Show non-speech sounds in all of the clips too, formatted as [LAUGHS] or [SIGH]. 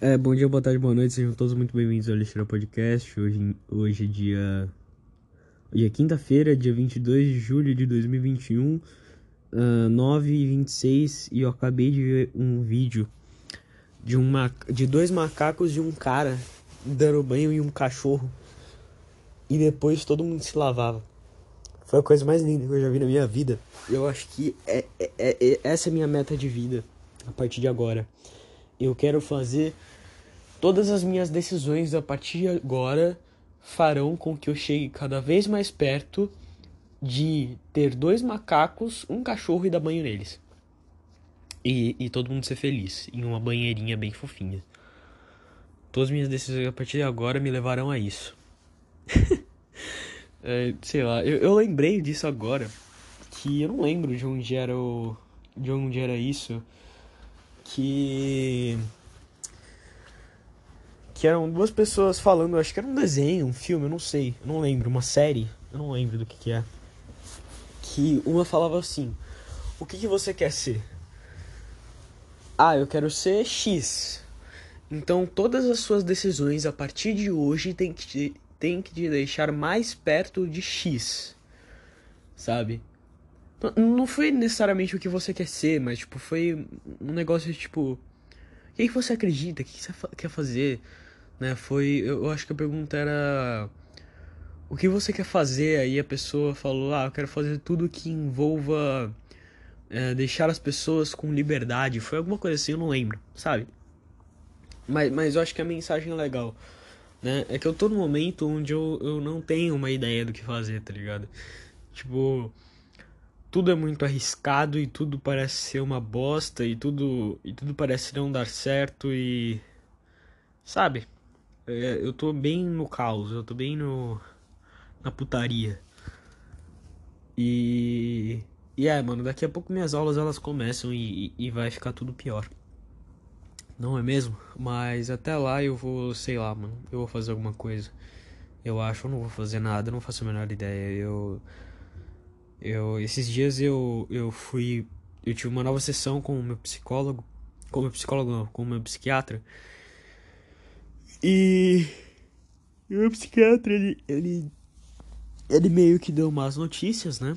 É, bom dia, boa tarde, boa noite, sejam todos muito bem-vindos ao Lixeira Podcast. Hoje, hoje é dia. Hoje é quinta-feira, dia 22 de julho de 2021, uh, 9 e 26 eu acabei de ver um vídeo de, um de dois macacos e um cara dando banho em um cachorro e depois todo mundo se lavava. Foi a coisa mais linda que eu já vi na minha vida. Eu acho que é, é, é, é essa é a minha meta de vida a partir de agora. Eu quero fazer todas as minhas decisões a partir de agora farão com que eu chegue cada vez mais perto de ter dois macacos, um cachorro e dar banho neles. E, e todo mundo ser feliz em uma banheirinha bem fofinha. Todas as minhas decisões a partir de agora me levarão a isso. [LAUGHS] é, sei lá, eu, eu lembrei disso agora. Que eu não lembro de onde era o. De onde era isso. Que que eram duas pessoas falando, acho que era um desenho, um filme, eu não sei, eu não lembro, uma série, eu não lembro do que que é. Que uma falava assim: "O que que você quer ser?" Ah, eu quero ser X. Então todas as suas decisões a partir de hoje tem que te, tem que te deixar mais perto de X. Sabe? Não foi necessariamente o que você quer ser, mas tipo, foi um negócio de tipo. O que, que você acredita? O que, que você quer fazer? né? Foi, eu acho que a pergunta era o que você quer fazer? Aí a pessoa falou, ah, eu quero fazer tudo que envolva é, deixar as pessoas com liberdade. Foi alguma coisa assim, eu não lembro, sabe? Mas, mas eu acho que a mensagem é legal, né? É que eu tô num momento onde eu, eu não tenho uma ideia do que fazer, tá ligado? Tipo, tudo é muito arriscado e tudo parece ser uma bosta e tudo, e tudo parece não dar certo e... Sabe? É, eu tô bem no caos, eu tô bem no. na putaria. E. E é, mano, daqui a pouco minhas aulas elas começam e, e vai ficar tudo pior. Não é mesmo? Mas até lá eu vou, sei lá, mano, eu vou fazer alguma coisa. Eu acho, eu não vou fazer nada, não faço a menor ideia. Eu. Eu. Esses dias eu, eu fui. Eu tive uma nova sessão com o meu psicólogo. Com o meu psicólogo, não, com o meu psiquiatra. E o meu psiquiatra, ele, ele, ele meio que deu umas notícias, né?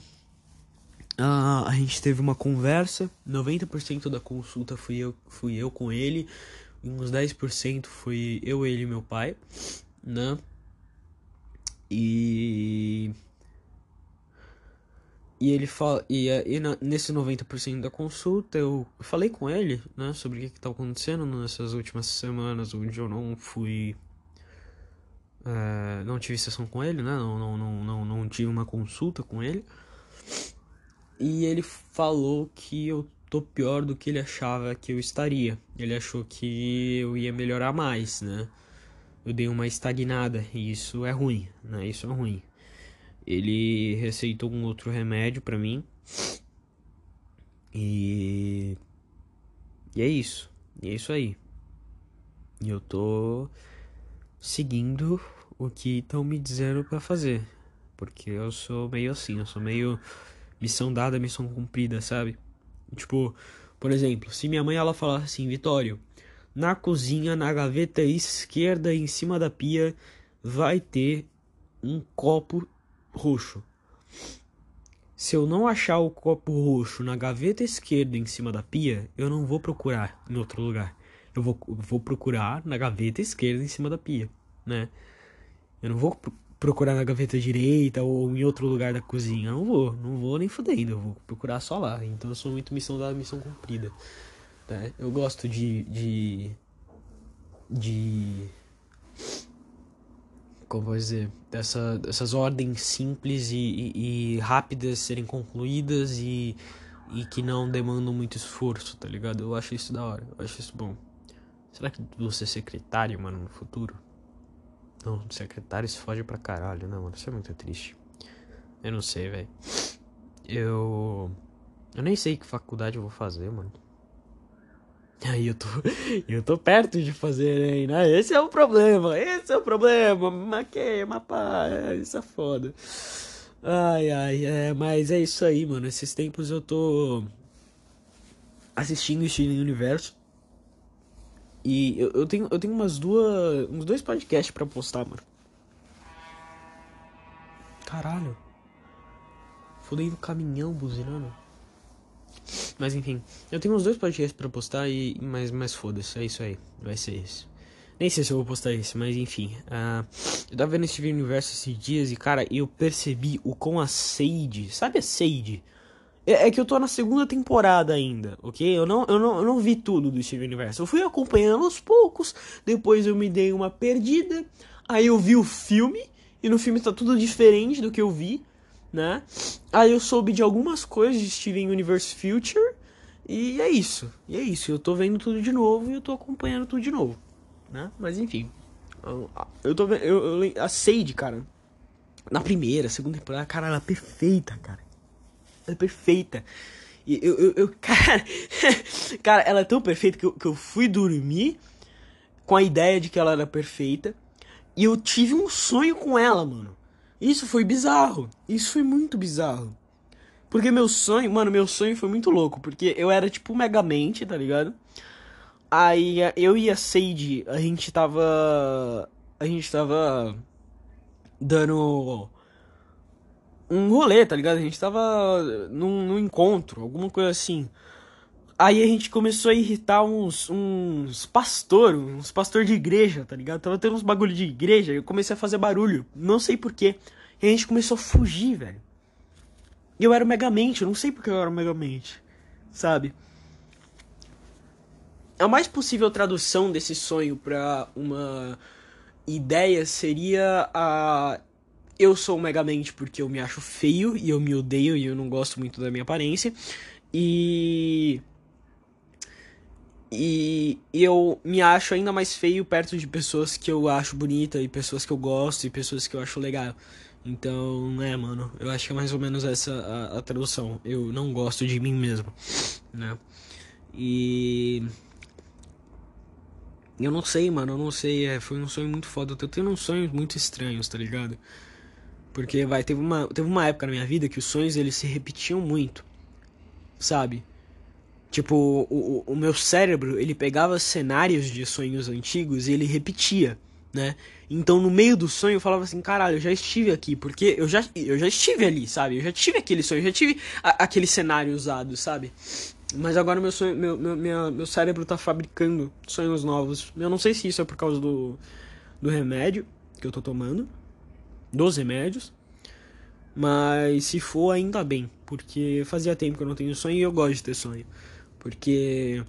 Ah, a gente teve uma conversa, 90% da consulta fui eu, fui eu com ele, uns 10% fui eu, ele e meu pai, né? E e ele fala e, e na, nesse 90% da consulta eu falei com ele, né, sobre o que estava acontecendo nessas últimas semanas onde eu não fui é, não tive sessão com ele, né? Não, não, não, não, não tive uma consulta com ele. E ele falou que eu tô pior do que ele achava que eu estaria. Ele achou que eu ia melhorar mais, né? Eu dei uma estagnada e isso é ruim, né? Isso é ruim. Ele receitou um outro remédio para mim. E. E é isso. E é isso aí. E eu tô seguindo o que estão me dizendo para fazer. Porque eu sou meio assim, eu sou meio missão dada, missão cumprida, sabe? Tipo, por exemplo, se minha mãe ela falar assim, Vitório, na cozinha, na gaveta esquerda em cima da pia, vai ter um copo roxo. Se eu não achar o copo roxo na gaveta esquerda em cima da pia, eu não vou procurar em outro lugar. Eu vou, vou procurar na gaveta esquerda em cima da pia, né? Eu não vou procurar na gaveta direita ou em outro lugar da cozinha. Eu não vou, não vou nem fudendo. Eu vou procurar só lá. Então eu sou muito missão da missão cumprida. Né? Eu gosto de. de. de como vou dizer, dessa, dessas ordens simples e, e, e, rápidas serem concluídas e, e que não demandam muito esforço, tá ligado? Eu acho isso da hora, eu acho isso bom. Será que você ser secretário, mano, no futuro? Não, secretário se foge pra caralho, né, mano? Isso é muito triste. Eu não sei, velho. Eu. Eu nem sei que faculdade eu vou fazer, mano. Aí [LAUGHS] eu tô, eu tô perto de fazer ainda. Esse é o problema, esse é o problema. Maqueia, mapa, é, isso é foda. Ai, ai, é, mas é isso aí, mano. Esses tempos eu tô assistindo Steven Universo. E eu, eu, tenho, eu tenho umas duas. uns dois podcasts pra postar, mano. Caralho. Fudei no caminhão buzinando. Mas enfim, eu tenho uns dois podcasts pra postar e. Mas, mas foda-se, é isso aí. Vai ser esse. Nem sei se eu vou postar esse, mas enfim. Uh, eu tava vendo Steven Universo esses dias e, cara, eu percebi o com a Sage. Sabe a Sage? É, é, que eu tô na segunda temporada ainda, ok? Eu não, eu, não, eu não vi tudo do Steven Universo. Eu fui acompanhando aos poucos, depois eu me dei uma perdida. Aí eu vi o filme, e no filme tá tudo diferente do que eu vi né? Aí eu soube de algumas coisas de Steven Universe Future e é isso. E é isso. Eu tô vendo tudo de novo e eu tô acompanhando tudo de novo, né? Mas enfim, eu tô vendo eu, eu, a Sage, cara, na primeira, segunda temporada, cara, ela é perfeita, cara. Ela é perfeita. E eu, eu, eu [LAUGHS] cara, cara, ela é tão perfeita que eu, que eu fui dormir com a ideia de que ela era perfeita. E eu tive um sonho com ela, mano. Isso foi bizarro. Isso foi muito bizarro. Porque meu sonho, mano, meu sonho foi muito louco. Porque eu era tipo Megamente, tá ligado? Aí eu e a Sage, a gente tava. A gente tava. Dando. Um rolê, tá ligado? A gente tava num, num encontro, alguma coisa assim. Aí a gente começou a irritar uns, uns pastor, uns pastor de igreja, tá ligado? Tava tendo uns bagulho de igreja, eu comecei a fazer barulho, não sei porquê. E a gente começou a fugir, velho. E eu era o Megamente, eu não sei porque eu era o Megamente, sabe? A mais possível tradução desse sonho pra uma ideia seria a eu sou o Megamente porque eu me acho feio e eu me odeio e eu não gosto muito da minha aparência. E e, eu me acho ainda mais feio perto de pessoas que eu acho bonita e pessoas que eu gosto e pessoas que eu acho legal. Então, né, mano, eu acho que é mais ou menos essa a, a tradução. Eu não gosto de mim mesmo, né? E. Eu não sei, mano, eu não sei. É, foi um sonho muito foda. Eu tô tendo uns sonhos muito estranhos, tá ligado? Porque, vai, teve uma, teve uma época na minha vida que os sonhos eles se repetiam muito, sabe? Tipo, o, o, meu cérebro, ele pegava cenários de sonhos antigos e ele repetia, né? Então, no meio do sonho, eu falava assim, caralho, eu já estive aqui, porque eu já, eu já estive ali, sabe? Eu já tive aquele sonho, eu já tive a, aquele cenário usado, sabe? Mas agora meu sonho, meu, meu, minha, meu cérebro tá fabricando sonhos novos. Eu não sei se isso é por causa do, do remédio que eu tô tomando, dos remédios, mas se for, ainda bem, porque fazia tempo que eu não tenho sonho e eu gosto de ter sonho. Porque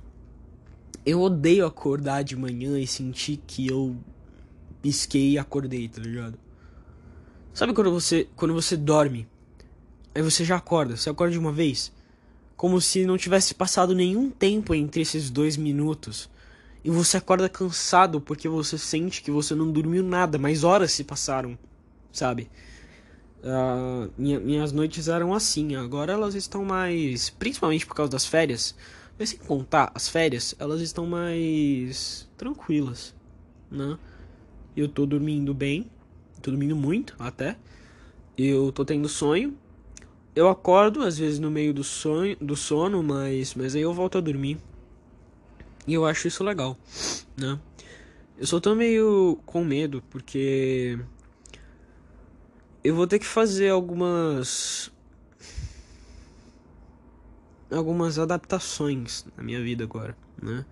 eu odeio acordar de manhã e sentir que eu pisquei e acordei, tá ligado? Sabe quando você quando você dorme, aí você já acorda, você acorda de uma vez, como se não tivesse passado nenhum tempo entre esses dois minutos. E você acorda cansado porque você sente que você não dormiu nada, mas horas se passaram, sabe? Uh, minha, minhas noites eram assim, agora elas estão mais. Principalmente por causa das férias, mas sem contar, as férias, elas estão mais tranquilas, né? Eu tô dormindo bem, tô dormindo muito até. Eu tô tendo sonho. Eu acordo às vezes no meio do sonho, do sono, mas mas aí eu volto a dormir. E eu acho isso legal, né? Eu só tô meio com medo porque eu vou ter que fazer algumas algumas adaptações na minha vida agora, né?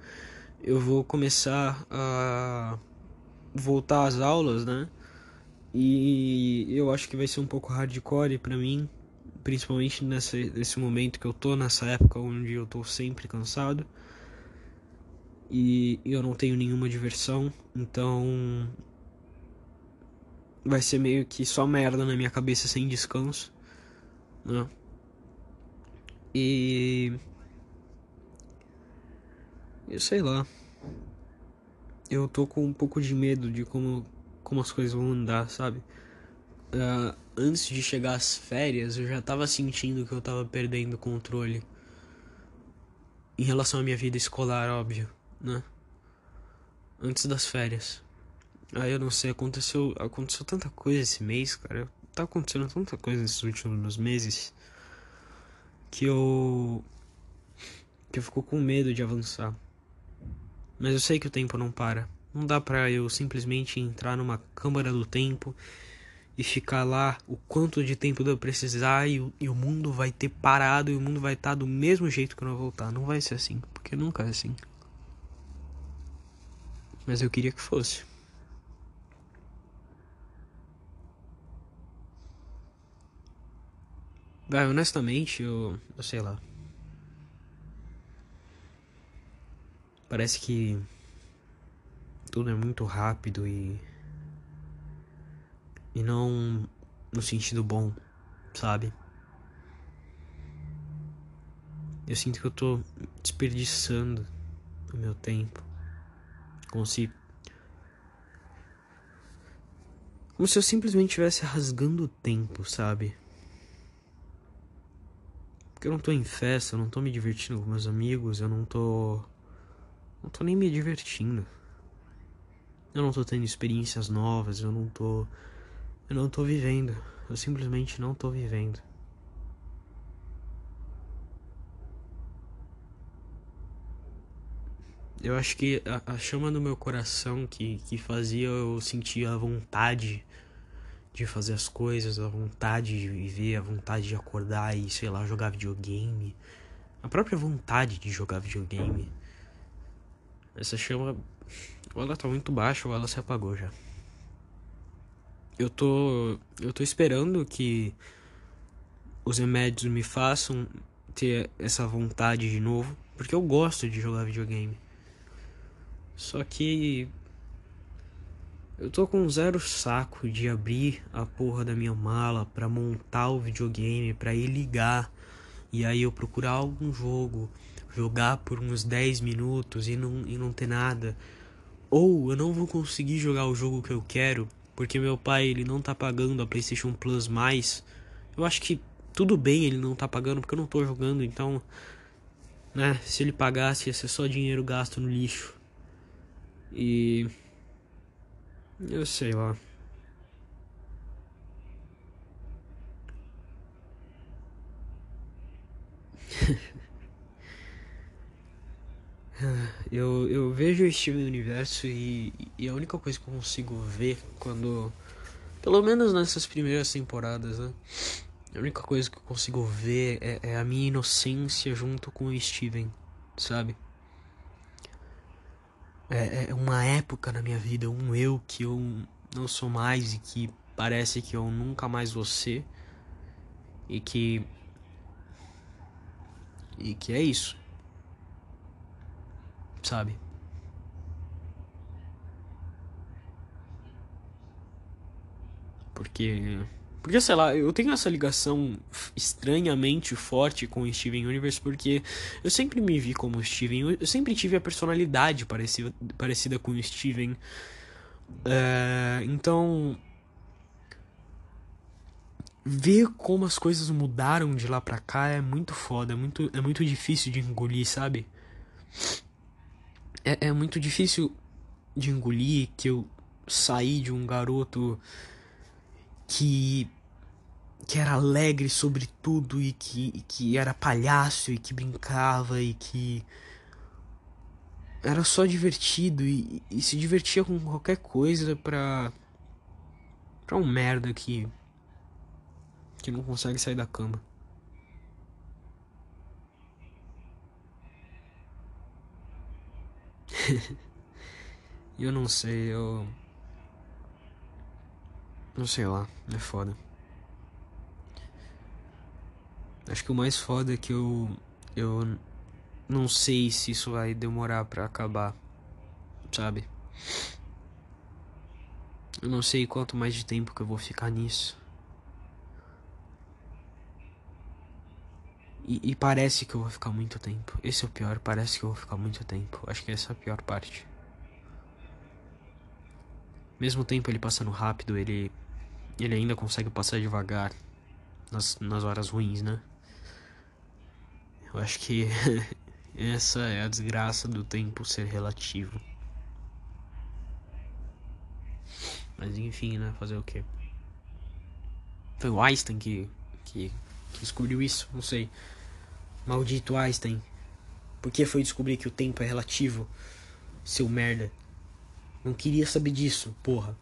Eu vou começar a voltar às aulas, né? E eu acho que vai ser um pouco hardcore para mim, principalmente nesse, nesse momento que eu tô, nessa época onde eu tô sempre cansado. E eu não tenho nenhuma diversão, então vai ser meio que só merda na minha cabeça sem descanso, né? E. Eu sei lá. Eu tô com um pouco de medo de como, como as coisas vão andar, sabe? Uh, antes de chegar às férias, eu já tava sentindo que eu tava perdendo o controle. Em relação à minha vida escolar, óbvio, né? Antes das férias. Aí eu não sei, aconteceu, aconteceu tanta coisa esse mês, cara. Tá acontecendo tanta coisa nesses últimos meses que eu que eu fico com medo de avançar. Mas eu sei que o tempo não para. Não dá pra eu simplesmente entrar numa câmara do tempo e ficar lá o quanto de tempo eu precisar e, e, o mundo vai ter parado e o mundo vai estar tá do mesmo jeito que eu não voltar. Não vai ser assim, porque nunca é assim. Mas eu queria que fosse. Vai, honestamente, eu, eu sei lá. Parece que tudo é muito rápido e e não no sentido bom, sabe? Eu sinto que eu tô desperdiçando o meu tempo. Como se como se eu simplesmente estivesse rasgando o tempo, sabe? Porque eu não tô em festa, eu não tô me divertindo com meus amigos, eu não tô. Não tô nem me divertindo. Eu não tô tendo experiências novas, eu não tô. Eu não tô vivendo. Eu simplesmente não tô vivendo. Eu acho que a, a chama no meu coração que, que fazia eu sentir a vontade de fazer as coisas, a vontade de viver, a vontade de acordar e, sei lá, jogar videogame. A própria vontade de jogar videogame. Essa chama, ou ela tá muito baixa ou ela se apagou já. Eu tô, eu tô esperando que os remédios me façam ter essa vontade de novo, porque eu gosto de jogar videogame. Só que eu tô com zero saco de abrir a porra da minha mala para montar o videogame, para ir ligar e aí eu procurar algum jogo, jogar por uns 10 minutos e não, e não ter nada. Ou eu não vou conseguir jogar o jogo que eu quero porque meu pai ele não tá pagando a PlayStation Plus mais. Eu acho que tudo bem ele não tá pagando porque eu não tô jogando, então, né, se ele pagasse ia ser só dinheiro gasto no lixo. E eu sei lá. [LAUGHS] eu, eu vejo o Steven Universo e, e a única coisa que eu consigo ver quando. Pelo menos nessas primeiras temporadas, né? A única coisa que eu consigo ver é, é a minha inocência junto com o Steven, sabe? É, é uma época na minha vida, um eu que eu não sou mais e que parece que eu nunca mais vou ser. E que. E que é isso. Sabe? Porque porque, sei lá, eu tenho essa ligação estranhamente forte com o Steven Universe porque eu sempre me vi como Steven, eu sempre tive a personalidade parecida, parecida com o Steven. É, então. Ver como as coisas mudaram de lá pra cá é muito foda, é muito, é muito difícil de engolir, sabe? É, é muito difícil de engolir que eu saí de um garoto que que era alegre sobre tudo e que, que era palhaço e que brincava e que era só divertido e, e se divertia com qualquer coisa pra pra um merda que que não consegue sair da cama. [LAUGHS] eu não sei, eu não sei lá, é foda. Acho que o mais foda é que eu. Eu não sei se isso vai demorar para acabar, sabe? Eu não sei quanto mais de tempo que eu vou ficar nisso. E, e, parece que eu vou ficar muito tempo. Esse é o pior, parece que eu vou ficar muito tempo. Acho que essa é a pior parte. Mesmo tempo ele passando rápido, ele ele ainda consegue passar devagar nas, nas horas ruins, né? Eu acho que [LAUGHS] essa é a desgraça do tempo ser relativo. Mas enfim, né? Fazer o quê? Foi o Einstein que, que, que descobriu isso? Não sei. Maldito Einstein. Por que foi descobrir que o tempo é relativo? seu merda. Não queria saber disso, porra.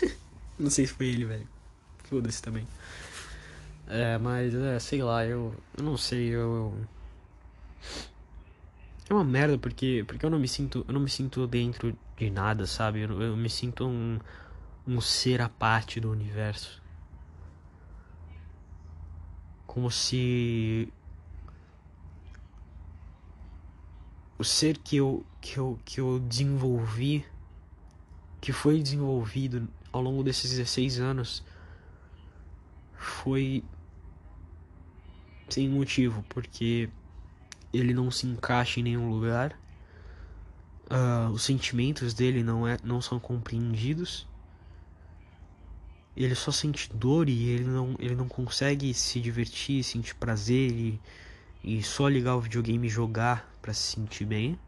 [LAUGHS] não sei se foi ele, velho. Foda-se também. É, mas, é, sei lá, eu, eu não sei, eu, eu, É uma merda porque, porque eu não me sinto, eu não me sinto dentro de nada, sabe? Eu, eu me sinto um, um ser à parte do universo. Como se o ser que eu, que eu, que eu desenvolvi, que foi desenvolvido ao longo desses 16 anos, foi sem motivo, porque ele não se encaixa em nenhum lugar, uh, os sentimentos dele não, é, não são compreendidos, ele só sente dor e ele não, ele não consegue se divertir, sentir prazer e, e só ligar o videogame e jogar para se sentir bem.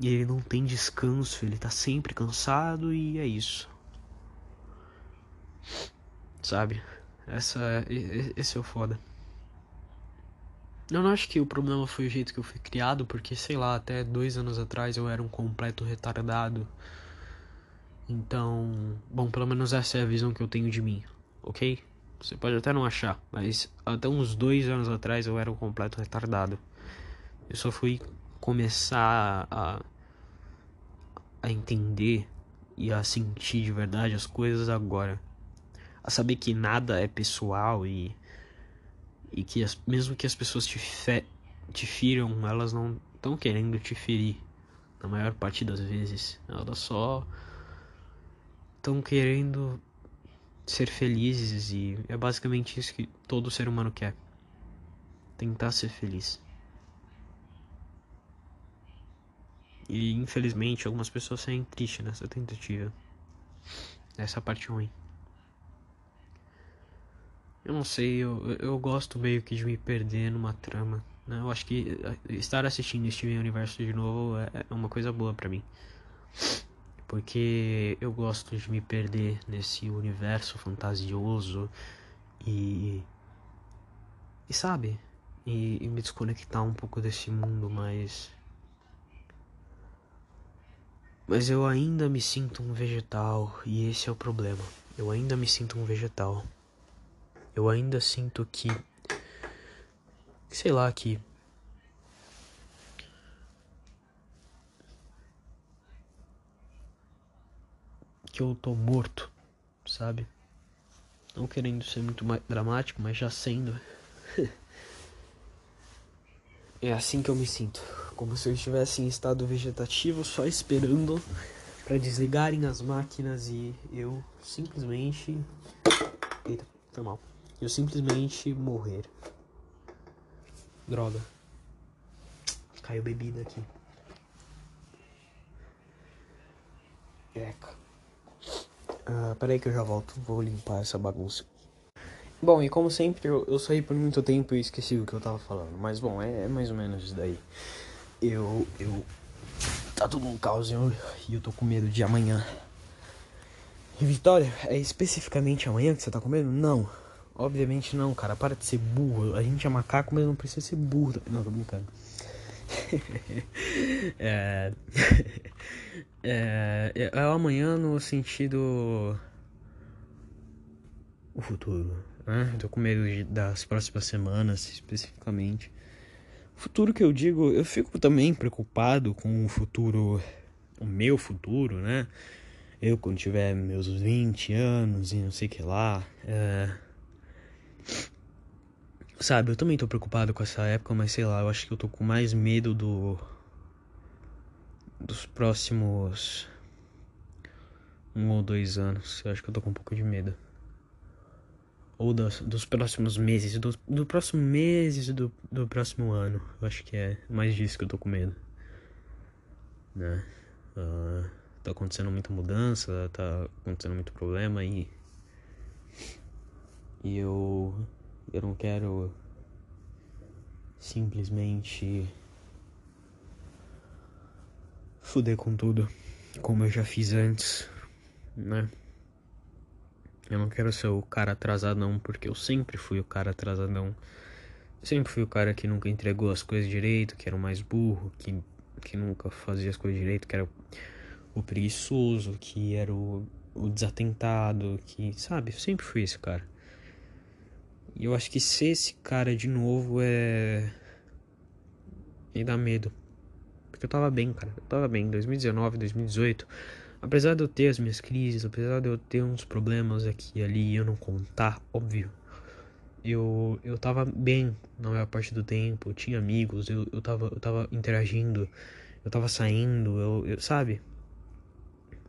E ele não tem descanso, ele tá sempre cansado e é isso. Sabe? Essa, esse é o foda. Eu não acho que o problema foi o jeito que eu fui criado, porque sei lá, até dois anos atrás eu era um completo retardado. Então, bom, pelo menos essa é a visão que eu tenho de mim, ok? Você pode até não achar, mas até uns dois anos atrás eu era um completo retardado. Eu só fui começar a, a entender e a sentir de verdade as coisas agora. A saber que nada é pessoal e e que as, mesmo que as pessoas te, fe, te firam, elas não estão querendo te ferir. Na maior parte das vezes, elas só estão querendo ser felizes e é basicamente isso que todo ser humano quer. Tentar ser feliz. E infelizmente algumas pessoas saem tristes nessa tentativa. Essa parte ruim. Eu não sei, eu, eu gosto meio que de me perder numa trama. Né? Eu acho que eh, estar assistindo Steven Universo de novo é, é uma coisa boa para mim. Porque eu gosto de me perder nesse universo fantasioso e. E sabe? E, e me desconectar um pouco desse mundo mais. Mas eu ainda me sinto um vegetal e esse é o problema. Eu ainda me sinto um vegetal eu ainda sinto que. Sei lá, que. Que eu tô morto, sabe? Não querendo ser muito dramático, mas já sendo. [LAUGHS] é assim que eu me sinto. Como se eu estivesse em estado vegetativo, só esperando para desligarem as máquinas e eu simplesmente. Eita, foi mal eu simplesmente morrer. Droga. Caiu bebida aqui. Eca. Ah, peraí que eu já volto. Vou limpar essa bagunça. Bom, e como sempre, eu, eu saí por muito tempo e esqueci o que eu tava falando. Mas bom, é, é mais ou menos isso daí. Eu. Eu. Tá tudo um caos e eu, eu tô com medo de amanhã. E Vitória, é especificamente amanhã que você tá com medo? Não. Obviamente não, cara. Para de ser burro. A gente é macaco, mas não precisa ser burro. Não, tô brincando. [LAUGHS] [LAUGHS] é... é... é amanhã no sentido. O futuro. Né? Tô com medo de, das próximas semanas, especificamente. O futuro que eu digo, eu fico também preocupado com o futuro. O meu futuro, né? Eu, quando tiver meus 20 anos e não sei o que lá. É Sabe, eu também tô preocupado com essa época, mas sei lá, eu acho que eu tô com mais medo do. dos próximos. um ou dois anos. Eu acho que eu tô com um pouco de medo. Ou dos, dos próximos meses, do, do próximo meses do, do próximo ano. Eu acho que é mais disso que eu tô com medo. Né? Uh, tá acontecendo muita mudança, tá acontecendo muito problema e. E eu eu não quero simplesmente fuder com tudo, como eu já fiz antes, né? Eu não quero ser o cara atrasadão, porque eu sempre fui o cara atrasadão. Sempre fui o cara que nunca entregou as coisas direito, que era o mais burro, que que nunca fazia as coisas direito, que era o preguiçoso, que era o, o desatentado, que, sabe, sempre fui esse cara. E eu acho que ser esse cara de novo é. me dá medo. Porque eu tava bem, cara. Eu tava bem. 2019, 2018. Apesar de eu ter as minhas crises, apesar de eu ter uns problemas aqui e ali e eu não contar, óbvio. Eu, eu tava bem na maior parte do tempo, eu tinha amigos, eu, eu, tava, eu tava interagindo, eu tava saindo, eu, eu sabe?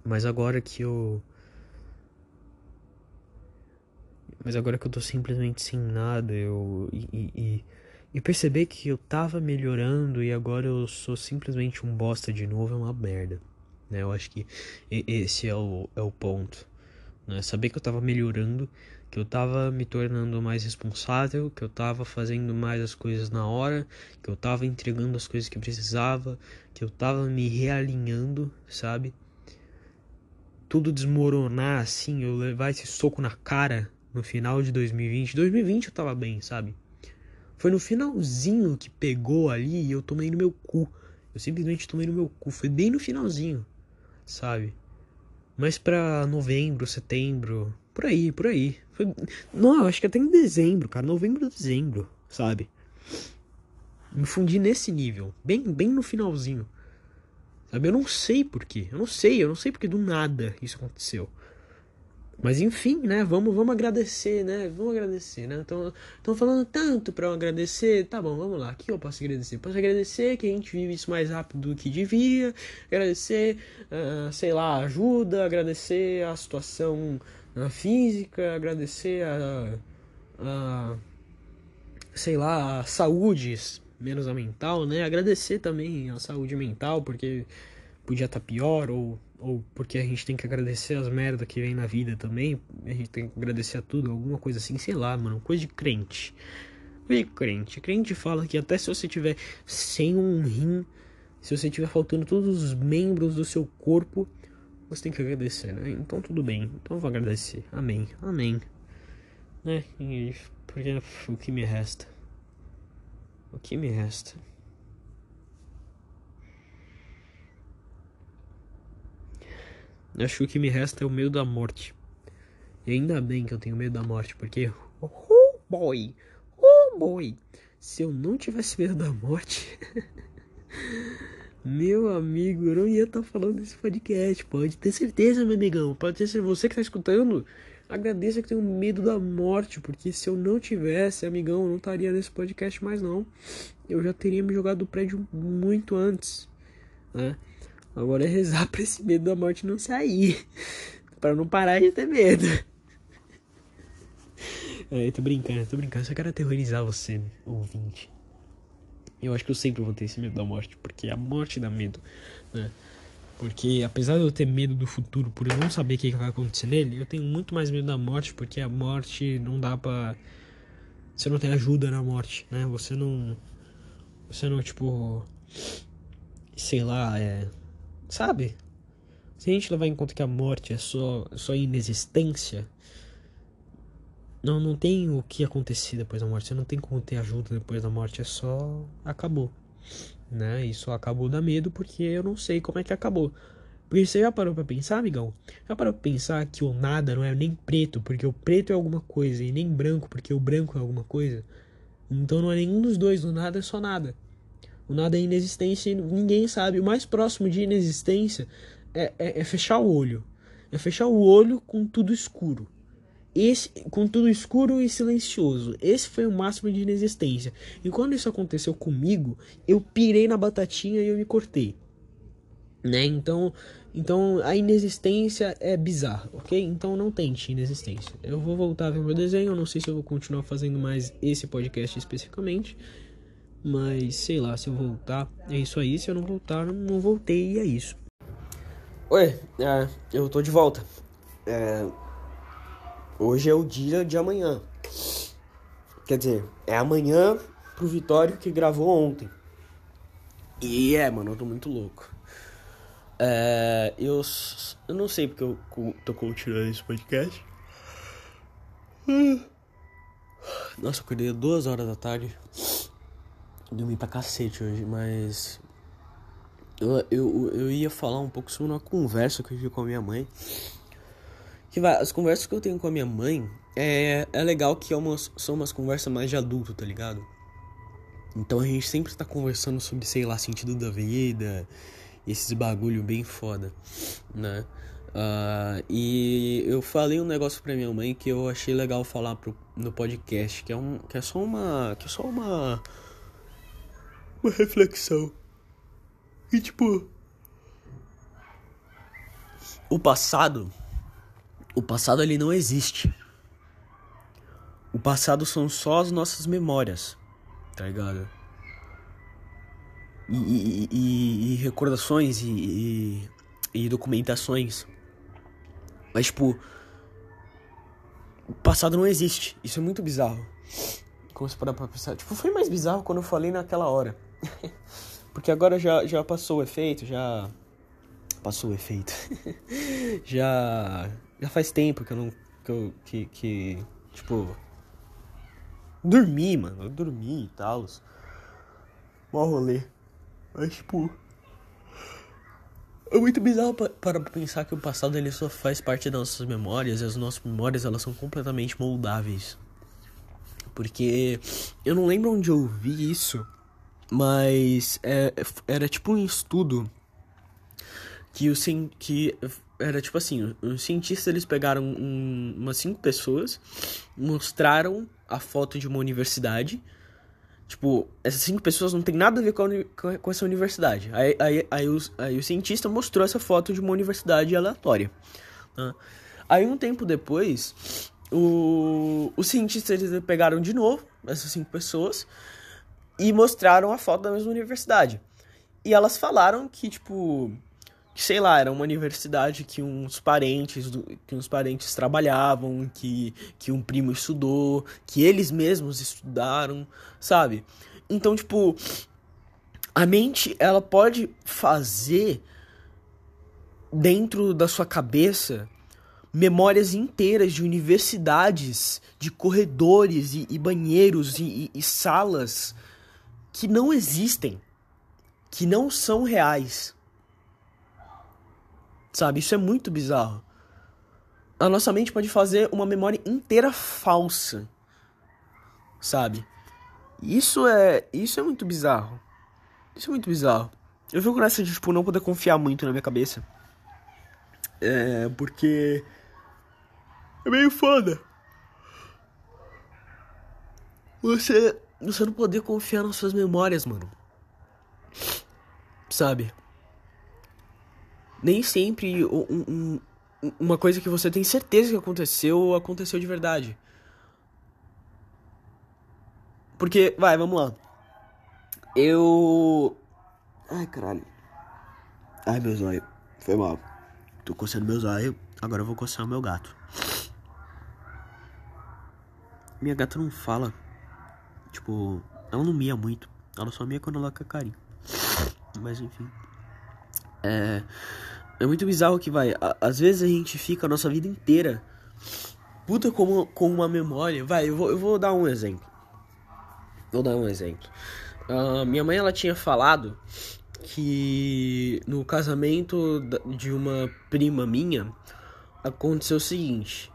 Mas agora que eu. Mas agora que eu tô simplesmente sem nada, eu. E, e, e, perceber que eu tava melhorando e agora eu sou simplesmente um bosta de novo é uma merda. Né? Eu acho que esse é o, é o ponto. Né? Saber que eu tava melhorando, que eu tava me tornando mais responsável, que eu tava fazendo mais as coisas na hora, que eu tava entregando as coisas que precisava, que eu tava me realinhando, sabe? tudo desmoronar assim, eu levar esse soco na cara no final de 2020. 2020 eu tava bem, sabe? Foi no finalzinho que pegou ali e eu tomei no meu cu. Eu simplesmente tomei no meu cu. Foi bem no finalzinho, sabe? Mas pra novembro, setembro, por aí, por aí. Foi... Não, eu acho que até em dezembro, cara. Novembro, dezembro, sabe? Me fundi nesse nível. Bem, bem no finalzinho. Sabe? Eu não sei porquê. Eu não sei, eu não sei porque do nada isso aconteceu. Mas enfim, né? Vamos, vamos agradecer, né? Vamos agradecer, né? Estão falando tanto para agradecer. Tá bom, vamos lá. O que eu posso agradecer? Posso agradecer que a gente vive isso mais rápido do que devia. Agradecer, uh, sei lá, ajuda. Agradecer a situação uh, física. Agradecer a, a, sei lá, a saúde menos a mental, né? Agradecer também a saúde mental, porque podia estar tá pior, ou, ou porque a gente tem que agradecer as merdas que vem na vida também. A gente tem que agradecer a tudo, alguma coisa assim, sei lá, mano, coisa de crente. Coisa de crente. Crente fala que até se você tiver sem um rim, se você tiver faltando todos os membros do seu corpo, você tem que agradecer, né? Então tudo bem. Então eu vou agradecer. Amém. Amém. Né? Porque o que me resta? O que me resta? Acho que o que me resta é o medo da morte. E ainda bem que eu tenho medo da morte, porque. Oh boy! Oh boy! Se eu não tivesse medo da morte. [LAUGHS] meu amigo, eu não ia estar tá falando desse podcast. Pode ter certeza, meu amigão. Pode ter. Você que está escutando, Agradeça que tenho medo da morte, porque se eu não tivesse, amigão, eu não estaria nesse podcast mais não. Eu já teria me jogado do prédio muito antes, né? Agora é rezar pra esse medo da morte não sair, para não parar de ter medo. [LAUGHS] É, tô brincando, tô brincando, só quero aterrorizar você, ouvinte. Eu acho que eu sempre vou ter esse medo da morte, porque a morte dá medo, né? Porque apesar de eu ter medo do futuro, por eu não saber o que vai acontecer nele, eu tenho muito mais medo da morte, porque a morte não dá pra. Você não tem ajuda na morte, né? Você não. Você não, tipo. Sei lá, é. Sabe? Se a gente levar em conta que a morte é só, só inexistência, não, não tem o que acontecer depois da morte. Você não tem como ter ajuda depois da morte. É só. Acabou né? Isso acabou da medo porque eu não sei como é que acabou. Porque você já parou pra pensar, amigão? Já parou pra pensar que o nada não é nem preto, porque o preto é alguma coisa, e nem branco, porque o branco é alguma coisa? Então não é nenhum dos dois, o nada é só nada. O nada é inexistência e ninguém sabe. O mais próximo de inexistência é, é, é fechar o olho. É fechar o olho com tudo escuro. Esse, com tudo escuro e silencioso. Esse foi o máximo de inexistência. E quando isso aconteceu comigo, eu pirei na batatinha e eu me cortei. Né? Então, então a inexistência é bizarra, ok? Então não tente inexistência. Eu vou voltar a ver meu desenho. Eu não sei se eu vou continuar fazendo mais esse podcast especificamente. Mas sei lá, se eu voltar, é isso aí. Se eu não voltar, não voltei e é isso. Oi, é, eu tô de volta. É, Hoje é o dia de amanhã. Quer dizer, é amanhã pro Vitório que gravou ontem. E é, mano, eu tô muito louco. É, eu, eu não sei porque eu tô continuando esse podcast. Nossa, eu acordei duas horas da tarde. Dormi pra cacete hoje, mas. eu, eu, eu ia falar um pouco sobre uma conversa que eu tive com a minha mãe. Que vai, as conversas que eu tenho com a minha mãe é, é legal que é umas, são umas conversas mais de adulto, tá ligado? Então a gente sempre tá conversando sobre, sei lá, sentido da vida, esses bagulho bem foda, né? Uh, e eu falei um negócio pra minha mãe que eu achei legal falar pro, no podcast, que é, um, que é só uma. que é só uma. Uma reflexão. E tipo. O passado. O passado ele não existe. O passado são só as nossas memórias, tá ligado? E, e, e, e recordações e, e documentações mas, tipo. O passado não existe. Isso é muito bizarro. Como você pode pensar? Tipo, foi mais bizarro quando eu falei naquela hora. [LAUGHS] Porque agora já, já passou o efeito, já. Passou o efeito. [LAUGHS] já. Já faz tempo que eu não. Que, eu, que, que. Tipo. Dormi, mano. Eu dormi e tal. Mó rolê. Mas, tipo. É muito bizarro para pensar que o passado ele só faz parte das nossas memórias e as nossas memórias elas são completamente moldáveis. Porque eu não lembro onde eu vi isso, mas é, era tipo um estudo que o que era tipo assim, os cientistas eles pegaram um, umas cinco pessoas, mostraram a foto de uma universidade Tipo, essas cinco pessoas não tem nada a ver com, a, com essa universidade. Aí, aí, aí, os, aí o cientista mostrou essa foto de uma universidade aleatória. Né? Aí um tempo depois, o, os cientistas eles pegaram de novo essas cinco pessoas e mostraram a foto da mesma universidade. E elas falaram que, tipo, que, sei lá, era uma universidade que uns parentes, do, que uns parentes trabalhavam, que, que um primo estudou, que eles mesmos estudaram, sabe? Então, tipo, a mente, ela pode fazer dentro da sua cabeça memórias inteiras de universidades, de corredores e, e banheiros e, e, e salas que não existem, que não são reais. Sabe? Isso é muito bizarro. A nossa mente pode fazer uma memória inteira falsa. Sabe? Isso é, isso é muito bizarro. Isso é muito bizarro. Eu fico nessa de, tipo, não poder confiar muito na minha cabeça. É, porque. É meio foda. Você. Você não poder confiar nas suas memórias, mano. Sabe? nem sempre um, um, uma coisa que você tem certeza que aconteceu, aconteceu de verdade. Porque, vai, vamos lá. Eu. Ai, caralho. Ai, meu zóio. Foi mal. Tô coçando meu zóio. Agora eu vou coçar o meu gato. Minha gata não fala. Tipo, ela não mia muito. Ela só mia quando ela quer carinho. Mas enfim. É. É muito bizarro que vai. às vezes a gente fica a nossa vida inteira. Puta como, com uma memória. Vai, eu vou, eu vou dar um exemplo. Vou dar um exemplo. Uh, minha mãe ela tinha falado que no casamento de uma prima minha aconteceu o seguinte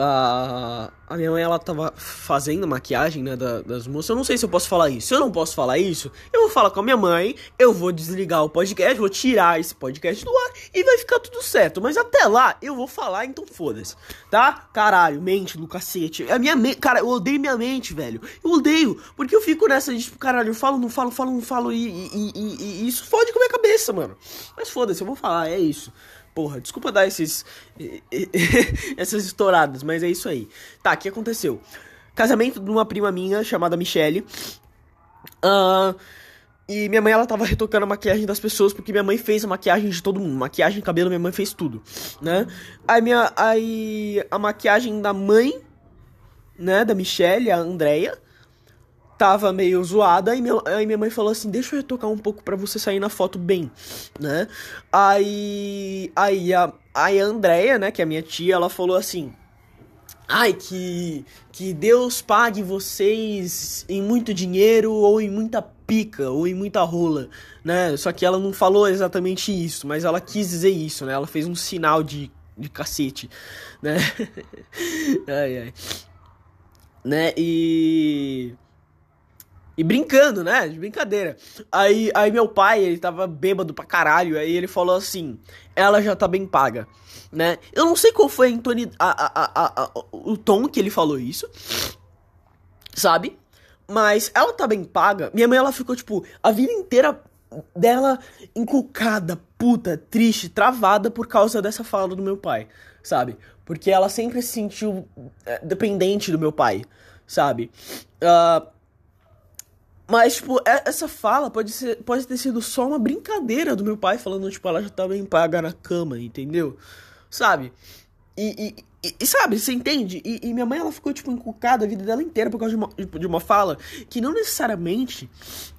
a, a minha mãe ela tava fazendo maquiagem, né, da, das moças. Eu não sei se eu posso falar isso. Se eu não posso falar isso, eu vou falar com a minha mãe, eu vou desligar o podcast, vou tirar esse podcast do ar e vai ficar tudo certo. Mas até lá eu vou falar, então foda-se. Tá? Caralho, mente no cacete. A minha cara, eu odeio minha mente, velho. Eu odeio, porque eu fico nessa de tipo, caralho, eu falo, não falo, falo, não falo e, e, e, e isso fode com a minha cabeça, mano. Mas foda-se, eu vou falar, é isso. Porra, desculpa dar esses. [LAUGHS] essas estouradas, mas é isso aí. Tá, o que aconteceu? Casamento de uma prima minha chamada Michelle. Uh, e minha mãe, ela tava retocando a maquiagem das pessoas, porque minha mãe fez a maquiagem de todo mundo. Maquiagem, cabelo, minha mãe fez tudo, né? Aí, minha, aí a maquiagem da mãe, né, da Michelle, a Andrea tava meio zoada, e aí minha mãe falou assim, deixa eu retocar um pouco para você sair na foto bem, né? Aí, aí a, aí a Andrea, né, que é a minha tia, ela falou assim, ai, que, que Deus pague vocês em muito dinheiro ou em muita pica ou em muita rola, né? Só que ela não falou exatamente isso, mas ela quis dizer isso, né? Ela fez um sinal de, de cacete, né? [LAUGHS] ai, ai. Né? E. E brincando, né? De brincadeira. Aí, aí meu pai, ele tava bêbado pra caralho. Aí ele falou assim: ela já tá bem paga, né? Eu não sei qual foi a, intoni a, a, a, o tom que ele falou isso, sabe? Mas ela tá bem paga. Minha mãe, ela ficou, tipo, a vida inteira dela encucada, puta, triste, travada por causa dessa fala do meu pai, sabe? Porque ela sempre se sentiu é, dependente do meu pai, sabe? Uh, mas, tipo, essa fala pode, ser, pode ter sido só uma brincadeira do meu pai falando, tipo, ela já tá bem paga na cama, entendeu? Sabe? E, e, e, sabe, você entende? E, e, minha mãe, ela ficou, tipo, encucada a vida dela inteira por causa de uma, de uma fala que não necessariamente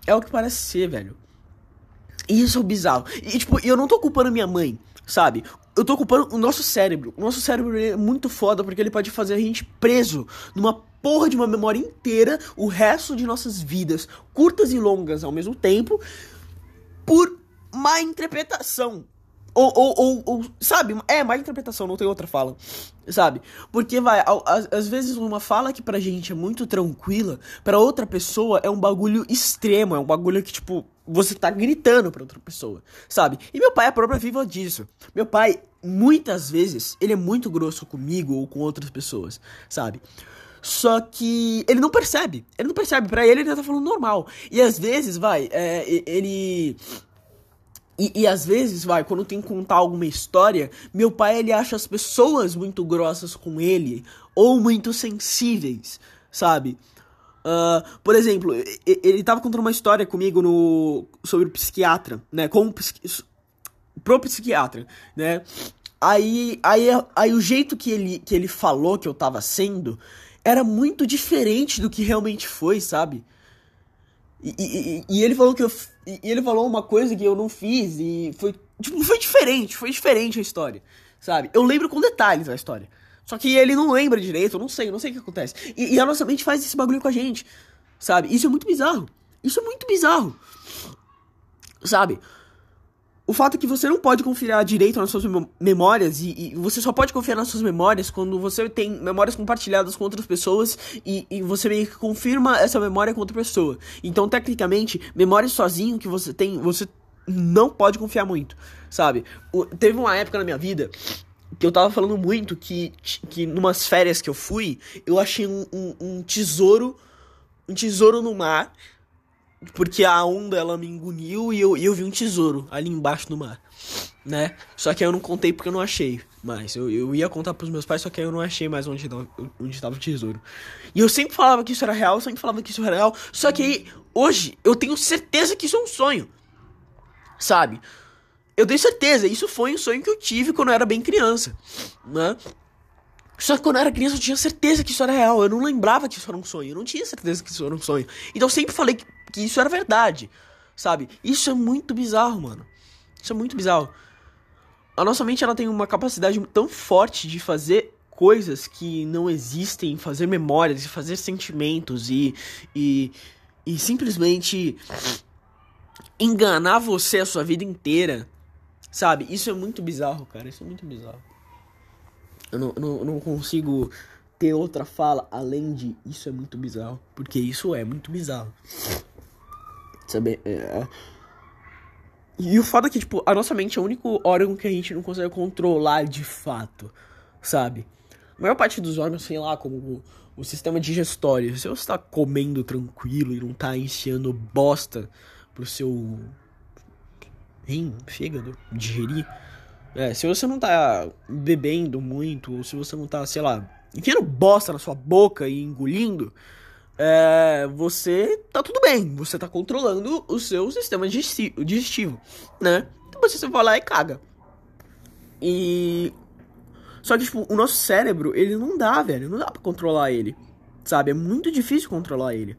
é o que parece ser, velho. E isso é bizarro. E, tipo, eu não tô culpando minha mãe, sabe? Eu tô culpando o nosso cérebro. O nosso cérebro é muito foda porque ele pode fazer a gente preso numa porra de uma memória inteira o resto de nossas vidas, curtas e longas ao mesmo tempo, por má interpretação. Ou, ou, ou, ou, sabe? É, má interpretação, não tem outra fala. Sabe? Porque, vai, às, vezes uma fala que pra gente é muito tranquila, para outra pessoa é um bagulho extremo, é um bagulho que, tipo, você tá gritando pra outra pessoa, sabe? E meu pai é a própria viva disso. Meu pai, muitas vezes, ele é muito grosso comigo ou com outras pessoas, sabe? Só que ele não percebe. Ele não percebe. Pra ele, ele tá falando normal. E às vezes, vai, é, ele e, e, às vezes, vai, quando tem que contar alguma história, meu pai ele acha as pessoas muito grossas com ele ou muito sensíveis, sabe? Uh, por exemplo, ele tava contando uma história comigo no sobre o psiquiatra, né? Com o psiqui, pro psiquiatra, né? Aí, aí, aí o jeito que ele, que ele falou que eu tava sendo era muito diferente do que realmente foi, sabe? E, e, e, ele falou que eu. Ele falou uma coisa que eu não fiz e foi. Tipo, foi diferente, foi diferente a história. Sabe? Eu lembro com detalhes a história. Só que ele não lembra direito, eu não sei, eu não sei o que acontece. E, e a nossa mente faz esse bagulho com a gente. Sabe? Isso é muito bizarro. Isso é muito bizarro. Sabe? O fato é que você não pode confiar direito nas suas memórias e, e, você só pode confiar nas suas memórias quando você tem memórias compartilhadas com outras pessoas e, e, você meio que confirma essa memória com outra pessoa. Então, tecnicamente, memória sozinho que você tem, você não pode confiar muito, sabe? O, teve uma época na minha vida que eu tava falando muito que, que numas férias que eu fui, eu achei um, um, um tesouro, um tesouro no mar porque a onda ela me engoliu e eu, e eu vi um tesouro ali embaixo do mar, né? Só que eu não contei porque eu não achei mais. Eu, eu ia contar pros meus pais, só que eu não achei mais onde, onde estava o tesouro. E eu sempre falava que isso era real, sempre falava que isso era real. Só que aí, hoje, eu tenho certeza que isso é um sonho. Sabe? Eu tenho certeza, isso foi um sonho que eu tive quando eu era bem criança, né? Só que quando eu era criança eu tinha certeza que isso era real. Eu não lembrava que isso era um sonho. Eu não tinha certeza que isso era um sonho. Então eu sempre falei que, que isso era verdade. Sabe? Isso é muito bizarro, mano. Isso é muito bizarro. A nossa mente ela tem uma capacidade tão forte de fazer coisas que não existem, fazer memórias, fazer sentimentos e, e, e simplesmente enganar você a sua vida inteira. Sabe? Isso é muito bizarro, cara. Isso é muito bizarro. Eu não, não, não consigo ter outra fala além de isso é muito bizarro. Porque isso é muito bizarro. Sabe? É... é. E o fato é que, tipo, a nossa mente é o único órgão que a gente não consegue controlar de fato. Sabe? A maior parte dos órgãos, sei lá, como o, o sistema digestório. Se você tá comendo tranquilo e não tá enfiando bosta pro seu rim, fígado, digerir é, se você não tá bebendo muito, ou se você não tá, sei lá, enfiando bosta na sua boca e engolindo, é, você tá tudo bem, você tá controlando o seu sistema digestivo, né? Então você vai lá e caga. E. Só que, tipo, o nosso cérebro, ele não dá, velho, não dá pra controlar ele, sabe? É muito difícil controlar ele.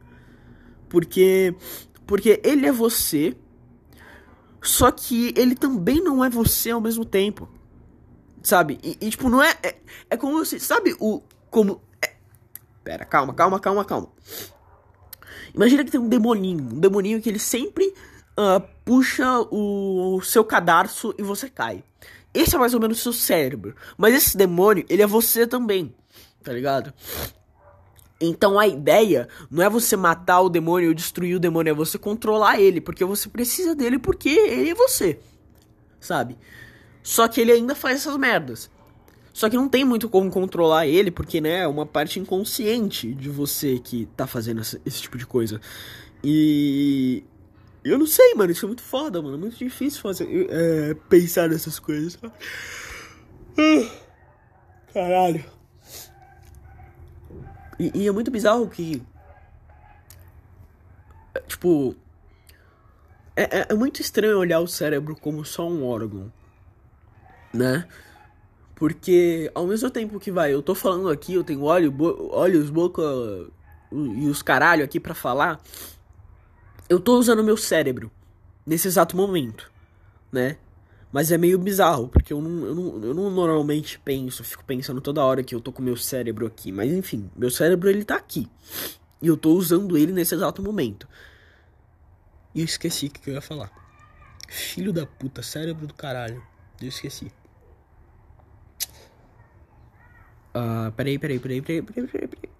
Porque. Porque ele é você só que ele também não é você ao mesmo tempo. Sabe? E, e tipo, não é, é. É, como você. Sabe o. Como. É, pera, calma, calma, calma, calma. Imagina que tem um demoninho, um demoninho que ele sempre uh, puxa o seu cadarço e você cai. Esse é mais ou menos o seu cérebro. Mas esse demônio, ele é você também, tá ligado? Então a ideia não é você matar o demônio ou destruir o demônio, é você controlar ele, porque você precisa dele porque ele é você, sabe? Só que ele ainda faz essas merdas. Só que não tem muito como controlar ele, porque, né, é uma parte inconsciente de você que tá fazendo esse, esse tipo de coisa. E. Eu não sei, mano, isso é muito foda, mano. É muito difícil fazer, é, pensar nessas coisas. Caralho. E, e, é muito bizarro que. Tipo. É, é, é muito estranho olhar o cérebro como só um órgão. Né? Porque ao mesmo tempo que vai, eu tô falando aqui, eu tenho olho, bo olhos, boca e os caralho aqui para falar. Eu tô usando meu cérebro nesse exato momento, né? Mas é meio bizarro, porque eu não, eu não, eu não normalmente penso, fico pensando toda hora que eu tô com meu cérebro aqui. Mas enfim, meu cérebro ele tá aqui. E eu tô usando ele nesse exato momento. E eu esqueci o que eu ia falar. Filho da puta, cérebro do caralho. Eu esqueci. Uh, peraí, peraí, peraí, peraí, peraí, peraí, peraí.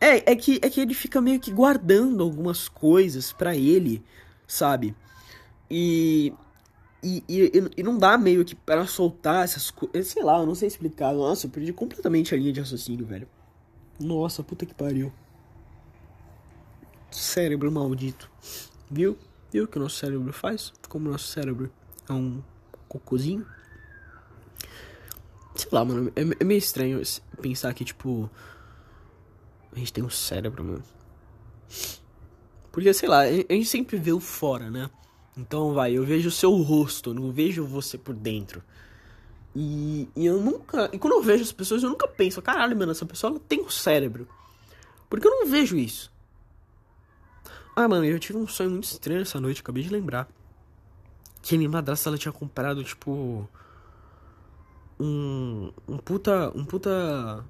É, é que, é que ele fica meio que guardando algumas coisas para ele, sabe? E e, e, e não dá meio que para soltar essas coisas. Sei lá, eu não sei explicar. Nossa, eu perdi completamente a linha de raciocínio, velho. Nossa, puta que pariu. Cérebro maldito. Viu? Viu o que o nosso cérebro faz? Como o nosso cérebro é um cocôzinho. Sei lá, mano. É, é meio estranho pensar que, tipo. A gente tem um cérebro, mano. Porque, sei lá, a gente sempre vê o fora, né? Então vai, eu vejo o seu rosto, não vejo você por dentro. E, e, eu nunca. E quando eu vejo as pessoas, eu nunca penso, caralho, mano, essa pessoa tem um cérebro. Porque eu não vejo isso. Ah, mano, eu tive um sonho muito estranho essa noite, acabei de lembrar. Que minha madrasta ela tinha comprado, tipo. Um. Um puta. Um puta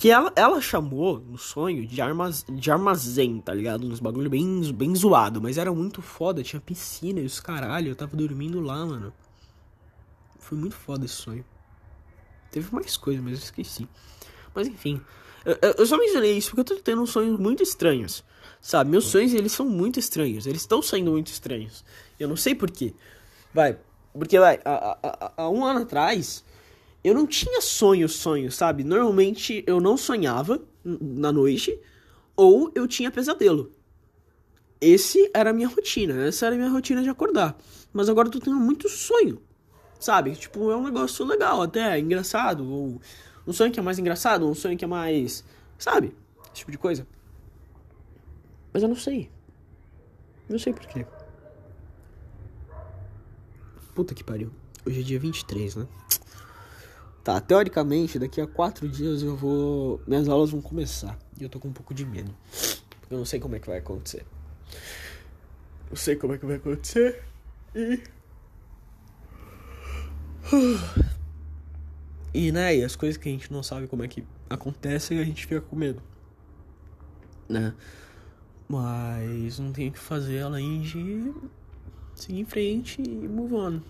que ela, ela chamou no sonho de, armaz, de armazém, tá ligado? Uns bagulho bem, bem zoado, mas era muito foda, tinha piscina e os caralho, eu tava dormindo lá, mano. Foi muito foda esse sonho. Teve mais coisa, mas eu esqueci. Mas enfim, eu, eu só mencionei isso porque eu tô tendo sonhos muito estranhos. Sabe, meus sonhos eles são muito estranhos, eles estão sendo muito estranhos. Eu não sei porquê. Vai, porque vai, há, há, há um ano atrás eu não tinha sonho, sonho, sabe? Normalmente eu não sonhava na noite ou eu tinha pesadelo. Esse era a minha rotina, essa era a minha rotina de acordar. Mas agora eu tô tendo muito sonho, sabe? Tipo, é um negócio legal até, engraçado, ou um sonho que é mais engraçado, um sonho que é mais, sabe? Esse tipo de coisa. Mas eu não sei. Não sei porquê. Puta que pariu. Hoje é dia 23, né? Tá, teoricamente, daqui a quatro dias eu vou. Minhas aulas vão começar. E eu tô com um pouco de medo. Porque eu não sei como é que vai acontecer. Eu sei como é que vai acontecer. E. E, né, e as coisas que a gente não sabe como é que acontecem, a gente fica com medo. Né? Mas não tem o que fazer além de seguir em frente e move on.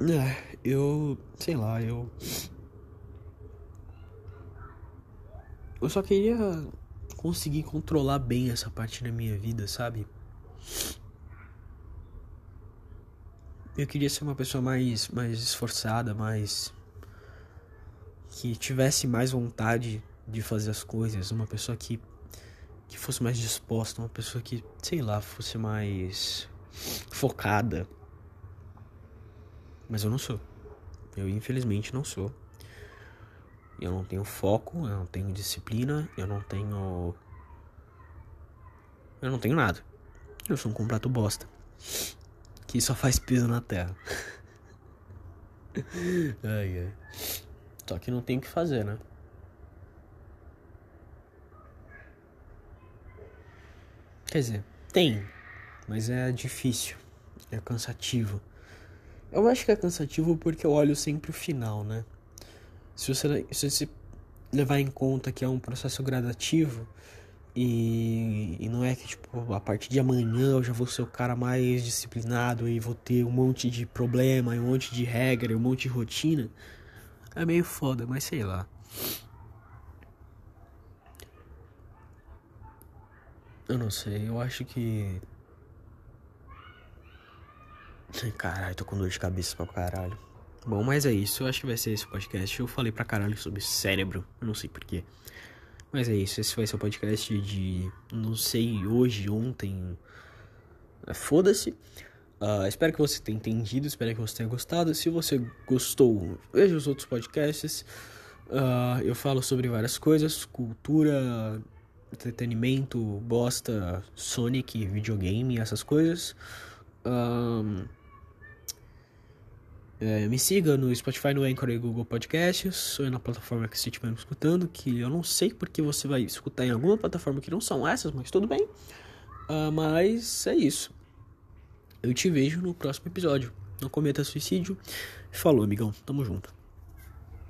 É, eu. Sei lá, eu. Eu só queria conseguir controlar bem essa parte da minha vida, sabe? Eu queria ser uma pessoa mais, mais esforçada, mais. que tivesse mais vontade de fazer as coisas, uma pessoa que. que fosse mais disposta, uma pessoa que, sei lá, fosse mais focada. Mas eu não sou. Eu infelizmente não sou. Eu não tenho foco, eu não tenho disciplina, eu não tenho. Eu não tenho nada. Eu sou um completo bosta. Que só faz piso na terra. [LAUGHS] ai, ai. Só que não tem o que fazer, né? Quer dizer, tem. Mas é difícil. É cansativo. Eu acho que é cansativo porque eu olho sempre o final, né? Se você, se você levar em conta que é um processo gradativo e, e, não é que, tipo, a partir de amanhã eu já vou ser o cara mais disciplinado e vou ter um monte de problema, um monte de regra, um monte de rotina. É meio foda, mas sei lá. Eu não sei, eu acho que. Caralho, tô com dor de cabeça pra caralho. Bom, mas é isso. Eu acho que vai ser esse podcast. Eu falei pra caralho sobre cérebro. Eu não sei porquê. Mas é isso, esse vai ser o podcast de. Não sei, hoje, ontem. É, foda-se. Uh, espero que você tenha entendido, espero que você tenha gostado. Se você gostou, veja os outros podcasts. Uh, eu falo sobre várias coisas: cultura, entretenimento, bosta, Sonic, videogame, essas coisas. Uh, é, me siga no Spotify, no Anchor e Google Podcasts, ou na plataforma que você estiver me escutando, que eu não sei porque você vai escutar em alguma plataforma que não são essas, mas tudo bem. Uh, mas é isso. Eu te vejo no próximo episódio. Não cometa suicídio. Falou, amigão. Tamo junto.